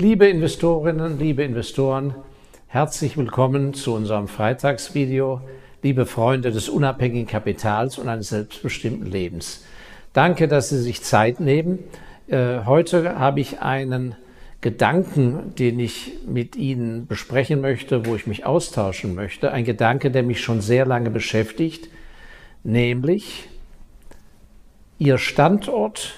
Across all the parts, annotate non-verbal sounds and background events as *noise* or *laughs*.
Liebe Investorinnen, liebe Investoren, herzlich willkommen zu unserem Freitagsvideo. Liebe Freunde des unabhängigen Kapitals und eines selbstbestimmten Lebens. Danke, dass Sie sich Zeit nehmen. Äh, heute habe ich einen Gedanken, den ich mit Ihnen besprechen möchte, wo ich mich austauschen möchte. Ein Gedanke, der mich schon sehr lange beschäftigt, nämlich Ihr Standort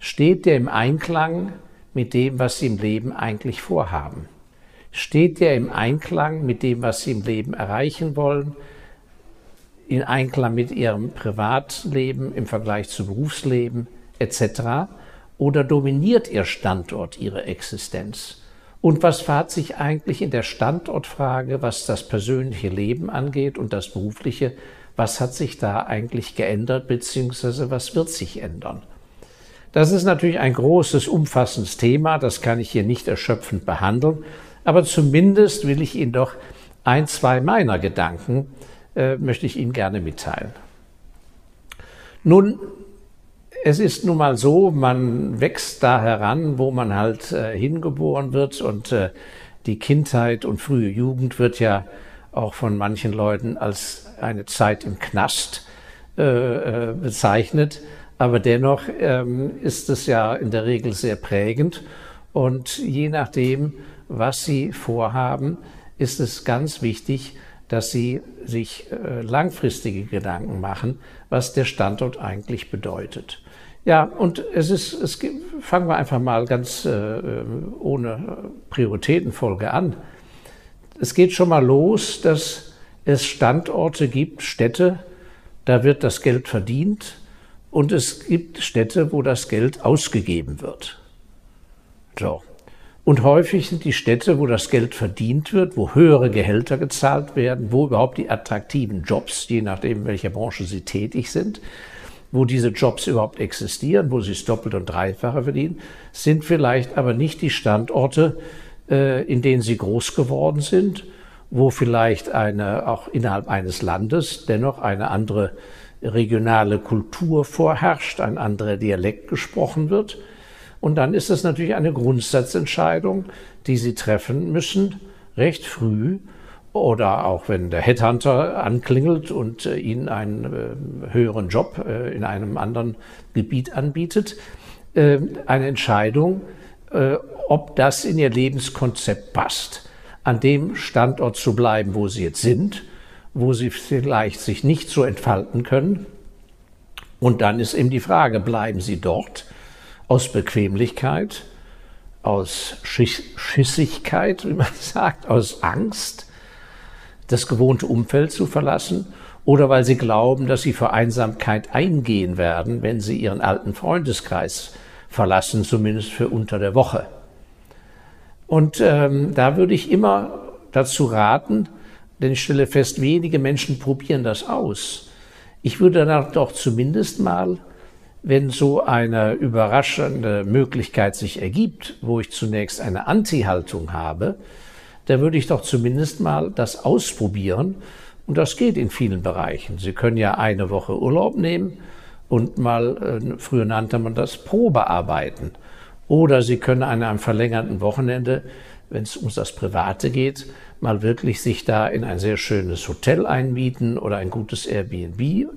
steht der im Einklang mit dem, was sie im Leben eigentlich vorhaben? Steht der im Einklang mit dem, was sie im Leben erreichen wollen? In Einklang mit ihrem Privatleben im Vergleich zu Berufsleben etc.? Oder dominiert ihr Standort ihre Existenz? Und was hat sich eigentlich in der Standortfrage, was das persönliche Leben angeht und das berufliche, was hat sich da eigentlich geändert, beziehungsweise was wird sich ändern? Das ist natürlich ein großes, umfassendes Thema, das kann ich hier nicht erschöpfend behandeln, aber zumindest will ich Ihnen doch ein, zwei meiner Gedanken, äh, möchte ich Ihnen gerne mitteilen. Nun, es ist nun mal so, man wächst da heran, wo man halt äh, hingeboren wird und äh, die Kindheit und frühe Jugend wird ja auch von manchen Leuten als eine Zeit im Knast äh, äh bezeichnet. Aber dennoch ähm, ist es ja in der Regel sehr prägend. Und je nachdem, was Sie vorhaben, ist es ganz wichtig, dass Sie sich äh, langfristige Gedanken machen, was der Standort eigentlich bedeutet. Ja, und es ist, es gibt, fangen wir einfach mal ganz äh, äh ohne Prioritätenfolge an. Es geht schon mal los, dass es Standorte gibt, Städte, da wird das Geld verdient, und es gibt Städte, wo das Geld ausgegeben wird. So. Und häufig sind die Städte, wo das Geld verdient wird, wo höhere Gehälter gezahlt werden, wo überhaupt die attraktiven Jobs, je nachdem, welcher Branche sie tätig sind, wo diese Jobs überhaupt existieren, wo sie es doppelt und dreifache verdienen, sind vielleicht aber nicht die Standorte, äh, in denen sie groß geworden sind, wo vielleicht eine, auch innerhalb eines Landes dennoch eine andere regionale Kultur vorherrscht, ein anderer Dialekt gesprochen wird. Und dann ist es natürlich eine Grundsatzentscheidung, die Sie treffen müssen, recht früh, oder auch wenn der Headhunter anklingelt und äh, Ihnen einen äh, höheren Job äh, in einem anderen Gebiet anbietet, äh, eine Entscheidung, ob das in Ihr Lebenskonzept passt, an dem Standort zu bleiben, wo Sie jetzt sind, wo sie vielleicht sich nicht so entfalten können. Und dann ist eben die Frage, bleiben sie dort aus Bequemlichkeit, aus Schissigkeit, wie man *laughs* sagt, aus Angst, das gewohnte Umfeld zu verlassen oder weil sie glauben, dass sie für Einsamkeit eingehen werden, wenn sie ihren alten Freundeskreis verlassen, zumindest für unter der Woche. Und ähm, da würde ich immer dazu raten, denn ich stelle fest, wenige Menschen probieren das aus. Ich würde dann doch zumindest mal, wenn so eine überraschende Möglichkeit sich ergibt, wo ich zunächst eine Anti-Haltung habe, da würde ich doch zumindest mal das ausprobieren. Und das geht in vielen Bereichen. Sie können ja eine Woche Urlaub nehmen und mal, äh, früher nannte man das Probearbeiten. Oder Sie können an einem verlängerten Wochenende, wenn es um das Private geht, mal wirklich sich da in ein sehr schönes Hotel einmieten oder ein gutes Airbnb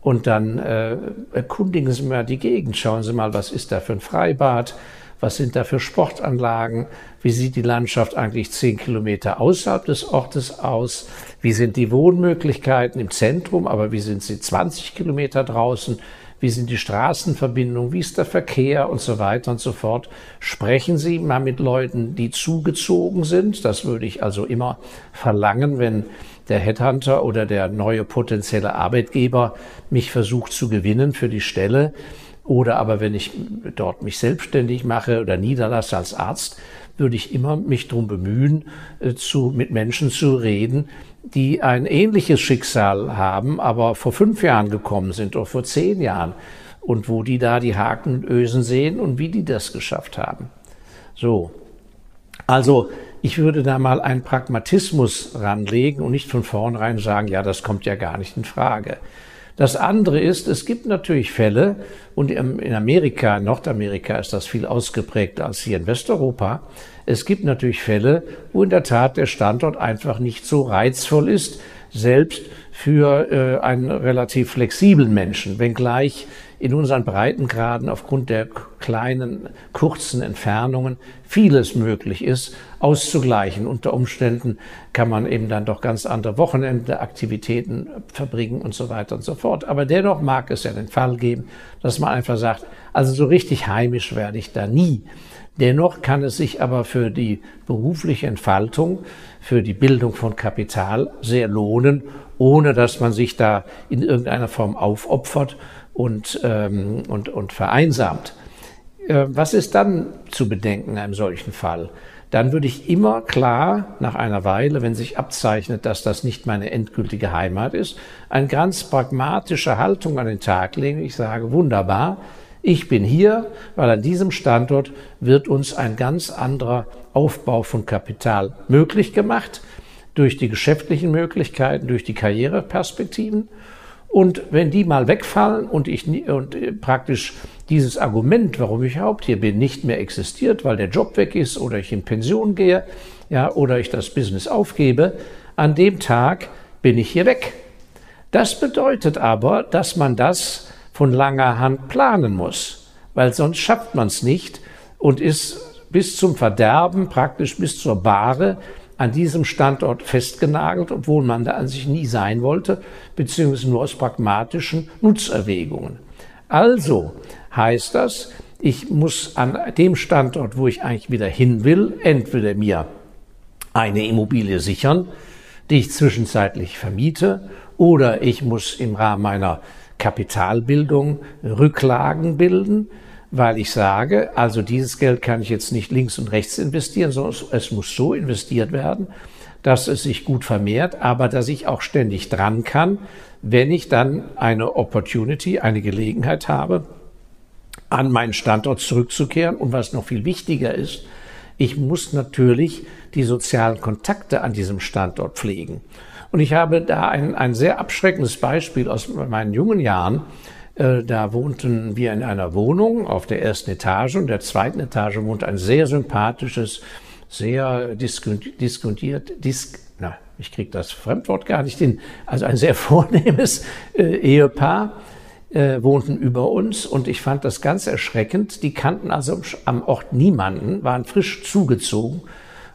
und dann äh, erkundigen Sie mal die Gegend. Schauen Sie mal, was ist da für ein Freibad, was sind da für Sportanlagen, wie sieht die Landschaft eigentlich zehn Kilometer außerhalb des Ortes aus, wie sind die Wohnmöglichkeiten im Zentrum, aber wie sind sie 20 Kilometer draußen, wie sind die Straßenverbindungen, wie ist der Verkehr und so weiter und so fort. Sprechen Sie mal mit Leuten, die zugezogen sind. Das würde ich also immer verlangen, wenn der Headhunter oder der neue potenzielle Arbeitgeber mich versucht zu gewinnen für die Stelle. Oder aber wenn ich dort mich selbstständig mache oder niederlasse als Arzt, würde ich immer mich darum bemühen, äh, zu, mit Menschen zu reden, die ein ähnliches Schicksal haben, aber vor fünf Jahren gekommen sind oder vor zehn Jahren und wo die da die Haken und Ösen sehen und wie die das geschafft haben. So. Also, ich würde da mal einen Pragmatismus ranlegen und nicht von vornherein sagen, ja, das kommt ja gar nicht in Frage. Das andere ist, es gibt natürlich Fälle, und in Amerika, Nordamerika ist das viel ausgeprägter als hier in Westeuropa, es gibt natürlich Fälle, wo in der Tat der Standort einfach nicht so reizvoll ist, selbst für äh, einen relativ flexiblen Menschen, wenngleich in unseren Breitengraden aufgrund der kleinen, kurzen Entfernungen vieles möglich ist, auszugleichen. Unter Umständen kann man eben dann doch ganz andere Wochenende, Aktivitäten verbringen und so weiter und so fort. Aber dennoch mag es ja den Fall geben, dass man einfach sagt, also so richtig heimisch werde ich da nie. Dennoch kann es sich aber für die berufliche Entfaltung, für die Bildung von Kapital sehr lohnen, ohne dass man sich da in irgendeiner Form aufopfert und, ähm, und, und vereinsamt. Äh, was ist dann zu bedenken in einem solchen Fall? Dann würde ich immer klar nach einer Weile, wenn sich abzeichnet, dass das nicht meine endgültige Heimat ist, eine ganz pragmatische Haltung an den Tag legen. Ich sage, wunderbar, ich bin hier, weil an diesem Standort wird uns ein ganz anderer Aufbau von Kapital möglich gemacht, durch die geschäftlichen Möglichkeiten, durch die Karriereperspektiven. Und wenn die mal wegfallen und ich und äh, praktisch dieses Argument, warum ich überhaupt hier bin, nicht mehr existiert, weil der Job weg ist oder ich in Pension gehe, ja, oder ich das Business aufgebe, an dem Tag bin ich hier weg. Das bedeutet aber, dass man das von langer Hand planen muss, weil sonst schafft man es nicht und ist bis zum Verderben, praktisch bis zur Bahre, an diesem Standort festgenagelt, obwohl man da an sich nie sein wollte, beziehungsweise nur aus pragmatischen Nutzerwägungen. Also heißt das, ich muss an dem Standort, wo ich eigentlich wieder hin will, entweder mir eine Immobilie sichern, die ich zwischenzeitlich vermiete, oder ich muss im Rahmen meiner Kapitalbildung Rücklagen bilden, weil ich sage, also dieses Geld kann ich jetzt nicht links und rechts investieren, sondern es muss so investiert werden, dass es sich gut vermehrt, aber dass ich auch ständig dran kann, wenn ich dann eine Opportunity, eine Gelegenheit habe, an meinen Standort zurückzukehren. Und was noch viel wichtiger ist, ich muss natürlich die sozialen Kontakte an diesem Standort pflegen. Und ich habe da ein, ein sehr abschreckendes Beispiel aus meinen jungen Jahren. Äh, da wohnten wir in einer Wohnung auf der ersten Etage und der zweiten Etage wohnt ein sehr sympathisches, sehr diskontiert, disk, na, ich kriege das Fremdwort gar nicht hin, also ein sehr *laughs* vornehmes äh, Ehepaar äh, wohnten über uns und ich fand das ganz erschreckend. Die kannten also am Ort niemanden, waren frisch zugezogen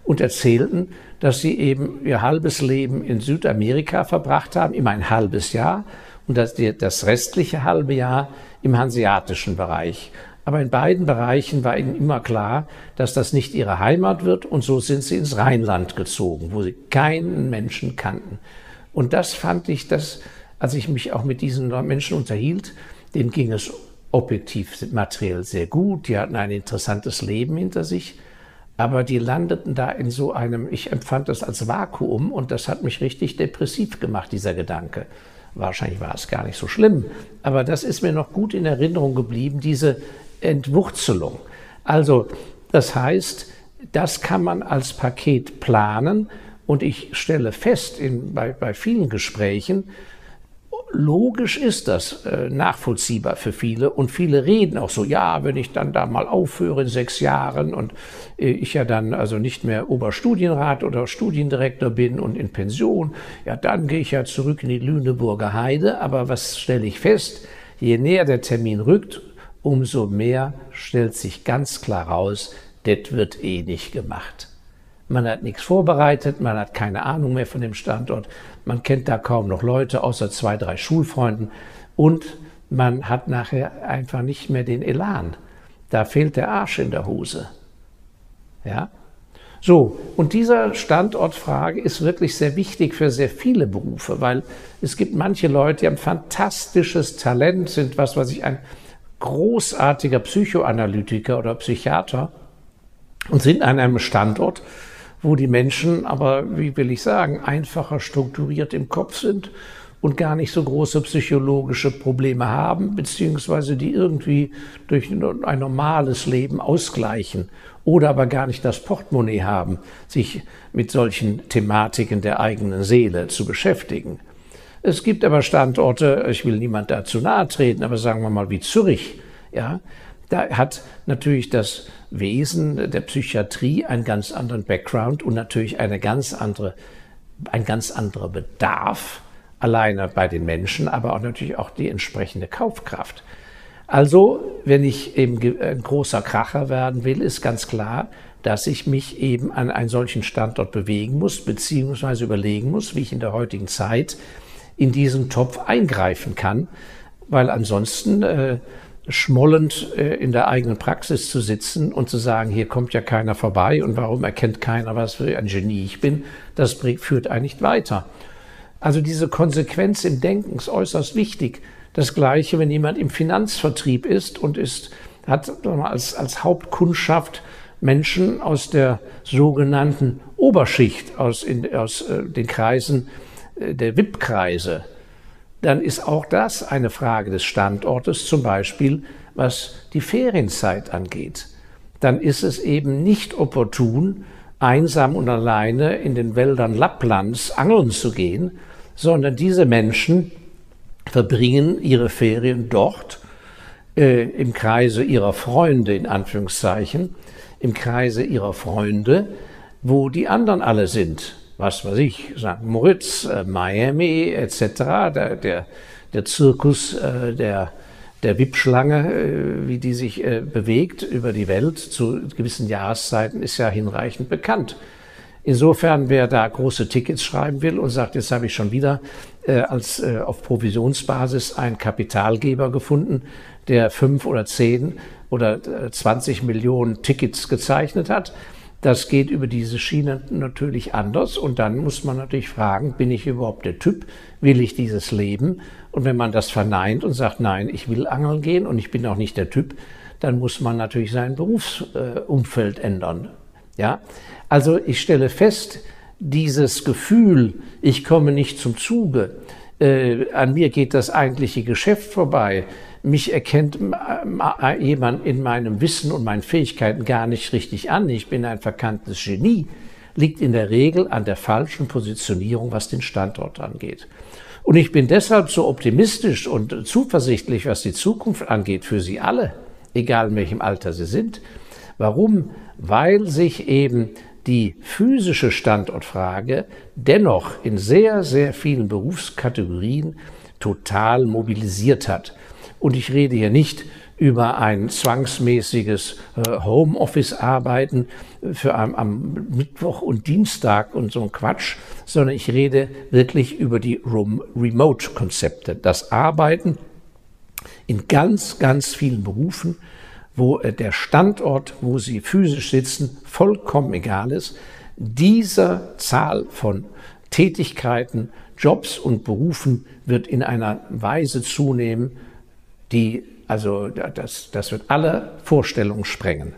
und erzählten, dass sie eben ihr halbes Leben in Südamerika verbracht haben, immer ein halbes Jahr und das, restliche halbe Jahr im hanseatischen Bereich. Aber in beiden Bereichen war ihnen immer klar, dass das nicht ihre Heimat wird und so sind sie ins Rheinland gezogen, wo sie keinen Menschen kannten. Und das fand ich, dass, als ich mich auch mit diesen Menschen unterhielt, denen ging es objektiv materiell sehr gut, die hatten ein interessantes Leben hinter sich, aber die landeten da in so einem, ich empfand das als Vakuum und das hat mich richtig depressiv gemacht, dieser Gedanke. Wahrscheinlich war es gar nicht so schlimm, aber das ist mir noch gut in Erinnerung geblieben, diese Entwurzelung. Also, das heißt, das kann man als Paket planen und ich stelle fest in, bei, bei vielen Gesprächen, logisch ist das äh, nachvollziehbar für viele und viele reden auch so, ja, wenn ich dann da mal aufhöre in sechs Jahren und äh, ich ja dann also nicht mehr Oberstudienrat oder Studiendirektor bin und in Pension, ja, dann gehe ich ja zurück in die Lüneburger Heide. Aber was stelle ich fest? Je näher der Termin rückt, umso mehr stellt sich ganz klar raus, das wird eh nicht gemacht. Man hat nichts vorbereitet, man hat keine Ahnung mehr von dem Standort, man kennt da kaum noch Leute, außer zwei, drei Schulfreunden und man hat nachher einfach nicht mehr den Elan. Da fehlt der Arsch in der Hose. Ja? So, und dieser Standortfrage ist wirklich sehr wichtig für sehr viele Berufe, weil es gibt manche Leute, die haben fantastisches Talent, sind was weiß ich, ein großartiger Psychoanalytiker oder Psychiater und sind an einem Standort, wo die Menschen aber, wie will ich sagen, einfacher strukturiert im Kopf sind und gar nicht so große psychologische Probleme haben, beziehungsweise die irgendwie durch ein normales Leben ausgleichen oder aber gar nicht das Portemonnaie haben, sich mit solchen Thematiken der eigenen Seele zu beschäftigen. Es gibt aber Standorte, ich will niemand dazu nahe treten, aber sagen wir mal wie Zürich, ja, da hat natürlich das Wesen der Psychiatrie einen ganz anderen Background und natürlich eine ganz andere, ein ganz anderer Bedarf, alleine bei den Menschen, aber auch natürlich auch die entsprechende Kaufkraft. Also, wenn ich eben ein großer Kracher werden will, ist ganz klar, dass ich mich eben an einen solchen Standort bewegen muss, beziehungsweise überlegen muss, wie ich in der heutigen Zeit in diesen Topf eingreifen kann, weil ansonsten äh, schmollend äh, in der eigenen Praxis zu sitzen und zu sagen, hier kommt ja keiner vorbei und warum erkennt keiner, was für ein Genie ich bin, das führt einen nicht weiter. Also diese Konsequenz im Denken ist äußerst wichtig. Das Gleiche, wenn jemand im Finanzvertrieb ist und ist, hat als, als Hauptkundschaft Menschen aus der sogenannten Oberschicht, aus, in, aus äh, den Kreisen äh, der VIP-Kreise, dann ist auch das eine Frage des Standortes, zum Beispiel was die Ferienzeit angeht. Dann ist es eben nicht opportun, einsam und alleine in den Wäldern Lapplands angeln zu gehen, sondern diese Menschen verbringen ihre Ferien dort äh, im Kreise ihrer Freunde, in Anführungszeichen, im Kreise ihrer Freunde, wo die anderen alle sind was weiß ich, St. Moritz, äh, Miami etc., der, der, der Zirkus äh, der, der Wippschlange, äh, wie die sich äh, bewegt über die Welt zu gewissen Jahreszeiten, ist ja hinreichend bekannt. Insofern, wer da große Tickets schreiben will und sagt, jetzt habe ich schon wieder äh, als äh, auf Provisionsbasis einen Kapitalgeber gefunden, der fünf oder zehn oder äh, 20 Millionen Tickets gezeichnet hat, das geht über diese Schiene natürlich anders und dann muss man natürlich fragen, bin ich überhaupt der Typ? Will ich dieses Leben? Und wenn man das verneint und sagt, nein, ich will angeln gehen und ich bin auch nicht der Typ, dann muss man natürlich sein Berufsumfeld ändern. Ja? Also ich stelle fest, dieses Gefühl, ich komme nicht zum Zuge, äh, an mir geht das eigentliche Geschäft vorbei, mich erkennt jemand in meinem Wissen und meinen Fähigkeiten gar nicht richtig an, ich bin ein verkanntes Genie, liegt in der Regel an der falschen Positionierung, was den Standort angeht. Und ich bin deshalb so optimistisch und zuversichtlich, was die Zukunft angeht, für Sie alle, egal in welchem Alter Sie sind. Warum? Weil sich eben die physische Standortfrage dennoch in sehr, sehr vielen Berufskategorien total mobilisiert hat. Und ich rede hier nicht über ein zwangsmäßiges äh, Homeoffice-Arbeiten für am, am, Mittwoch und Dienstag und so ein Quatsch, sondern ich rede wirklich über die Remote-Konzepte, das Arbeiten in ganz, ganz vielen Berufen, wo äh, der Standort, wo Sie physisch sitzen, vollkommen egal ist. Dieser Zahl von Tätigkeiten, Jobs und Berufen wird in einer Weise zunehmen, die, also das, das wird alle Vorstellungen sprengen.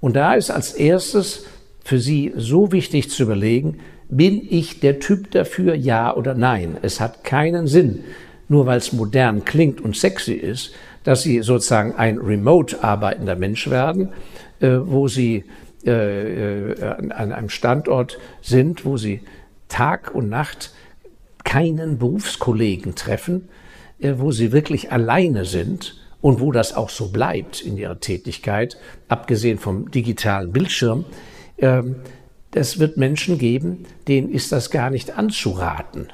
Und da ist als erstes für Sie so wichtig zu überlegen, bin ich der Typ dafür, ja oder nein? Es hat keinen Sinn, nur weil es modern klingt und sexy ist, dass Sie sozusagen ein remote arbeitender Mensch werden, äh, wo Sie äh, äh, an einem Standort sind, wo Sie Tag und Nacht keinen Berufskollegen treffen, äh, wo sie wirklich alleine sind und wo das auch so bleibt in ihrer Tätigkeit, abgesehen vom digitalen Bildschirm, ähm, es wird Menschen geben, denen ist das gar nicht anzuraten.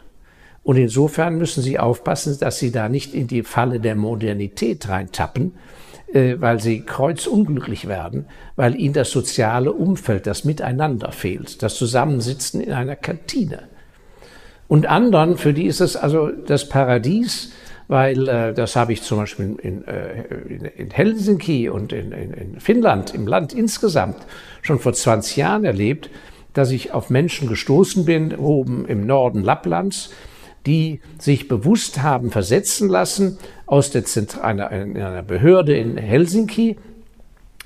Und insofern müssen Sie aufpassen, dass Sie da nicht in die Falle der Modernität reintappen, äh, weil Sie kreuzunglücklich werden, weil Ihnen das soziale Umfeld, das Miteinander fehlt, das Zusammensitzen in einer Kantine. Und anderen, für die ist es also das Paradies, weil äh, das habe ich zum Beispiel in, äh, in, in Helsinki und in, in, Finnland, im Land insgesamt, schon vor 20 Jahren erlebt, dass ich auf Menschen gestoßen bin, oben im Norden Lapplands, die sich bewusst haben versetzen lassen aus der Zentr einer, einer Behörde in Helsinki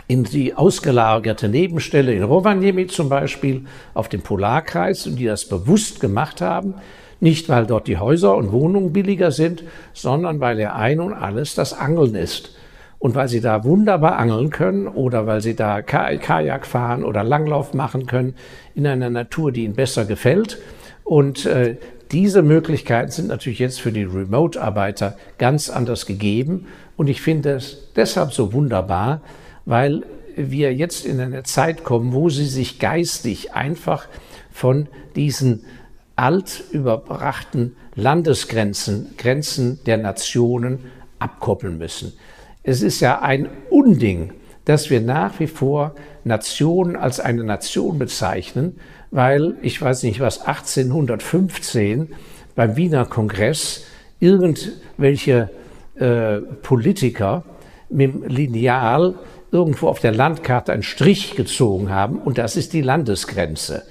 in die ausgelagerte Nebenstelle in Rovaniemi zum Beispiel auf dem Polarkreis und die das bewusst gemacht haben, nicht, weil dort die Häuser und Wohnungen billiger sind, sondern weil er ein und alles das Angeln ist. Und weil sie da wunderbar angeln können oder weil sie da Kajak fahren oder Langlauf machen können in einer Natur, die ihnen besser gefällt Und äh, diese Möglichkeiten sind natürlich jetzt für die Remote-Arbeiter ganz anders gegeben. Und ich finde es deshalb so wunderbar, weil wir jetzt in eine Zeit kommen, wo sie sich geistig einfach von diesen alt überbrachten Landesgrenzen, Grenzen der Nationen abkoppeln müssen. Es ist ja ein Unding, dass wir nach wie vor Nationen als eine Nation bezeichnen, weil ich weiß nicht was 1815 beim Wiener Kongress irgendwelche äh, Politiker mit dem Lineal irgendwo auf der Landkarte einen Strich gezogen haben und das ist die Landesgrenze.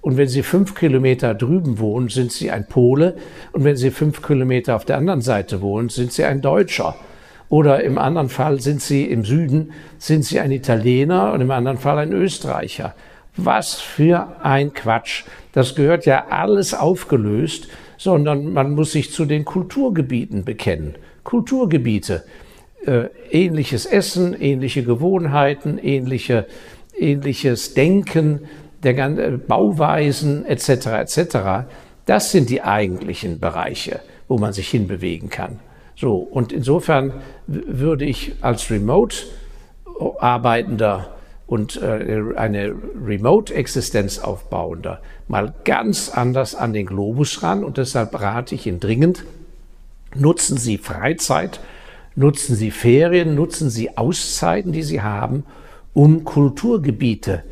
Und wenn Sie fünf Kilometer drüben wohnen, sind Sie ein Pole. Und wenn Sie fünf Kilometer auf der anderen Seite wohnen, sind Sie ein Deutscher. Oder im anderen Fall sind Sie im Süden, sind Sie ein Italiener und im anderen Fall ein Österreicher. Was für ein Quatsch. Das gehört ja alles aufgelöst, sondern man muss sich zu den Kulturgebieten bekennen. Kulturgebiete. Äh, ähnliches Essen, ähnliche Gewohnheiten, ähnliche, ähnliches Denken, der ganze äh, Bauweisen etc. etc. Das sind die eigentlichen Bereiche, wo man sich hinbewegen kann. So und insofern würde ich als Remote arbeitender und äh, eine Remote-Existenz aufbauender. Mal ganz anders an den Globus ran und deshalb rate ich Ihnen dringend, nutzen Sie Freizeit, nutzen Sie Ferien, nutzen Sie Auszeiten, die Sie haben, um Kulturgebiete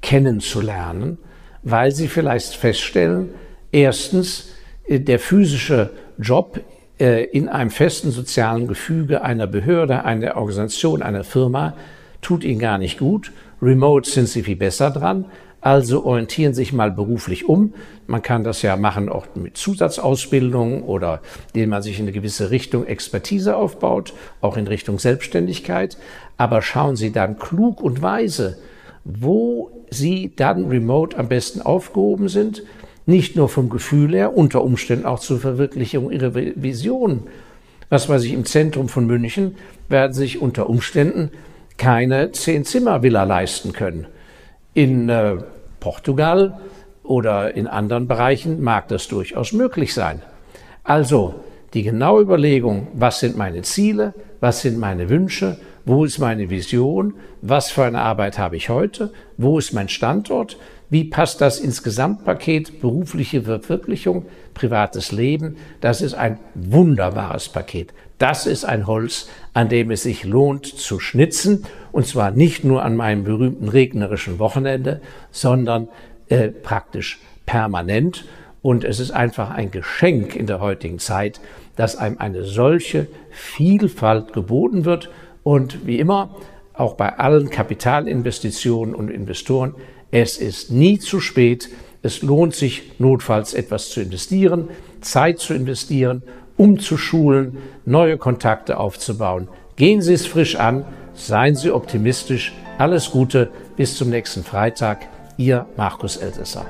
kennenzulernen, weil sie vielleicht feststellen, erstens, äh, der physische Job äh, in einem festen sozialen Gefüge einer Behörde, einer Organisation, einer Firma tut ihnen gar nicht gut. Remote sind sie viel besser dran. Also orientieren sich mal beruflich um. Man kann das ja machen auch mit Zusatzausbildung oder indem man sich in eine gewisse Richtung Expertise aufbaut, auch in Richtung Selbstständigkeit. Aber schauen Sie dann klug und weise, wo Sie dann remote am besten aufgehoben sind, nicht nur vom Gefühl her, unter Umständen auch zur Verwirklichung Ihrer Vision. Was weiß ich, im Zentrum von München werden sich unter Umständen keine Zehn-Zimmer-Villa leisten können. In äh, Portugal oder in anderen Bereichen mag das durchaus möglich sein. Also die genaue Überlegung, was sind meine Ziele, was sind meine Wünsche, wo ist meine Vision, was für eine Arbeit habe ich heute, wo ist mein Standort, wie passt das ins Gesamtpaket berufliche Verwirklichung, privates Leben. Das ist ein wunderbares Paket. Das ist ein Holz, an dem es sich lohnt zu schnitzen, und zwar nicht nur an meinem berühmten regnerischen Wochenende, sondern äh, praktisch permanent. Und es ist einfach ein Geschenk in der heutigen Zeit, dass einem eine solche Vielfalt geboten wird und wie immer, auch bei allen Kapitalinvestitionen und Investoren, es ist nie zu spät. Es lohnt sich notfalls etwas zu investieren, Zeit zu investieren, umzuschulen, neue Kontakte aufzubauen. Gehen Sie es frisch an, seien Sie optimistisch. Alles Gute, bis zum nächsten Freitag. Ihr Markus Elsässer.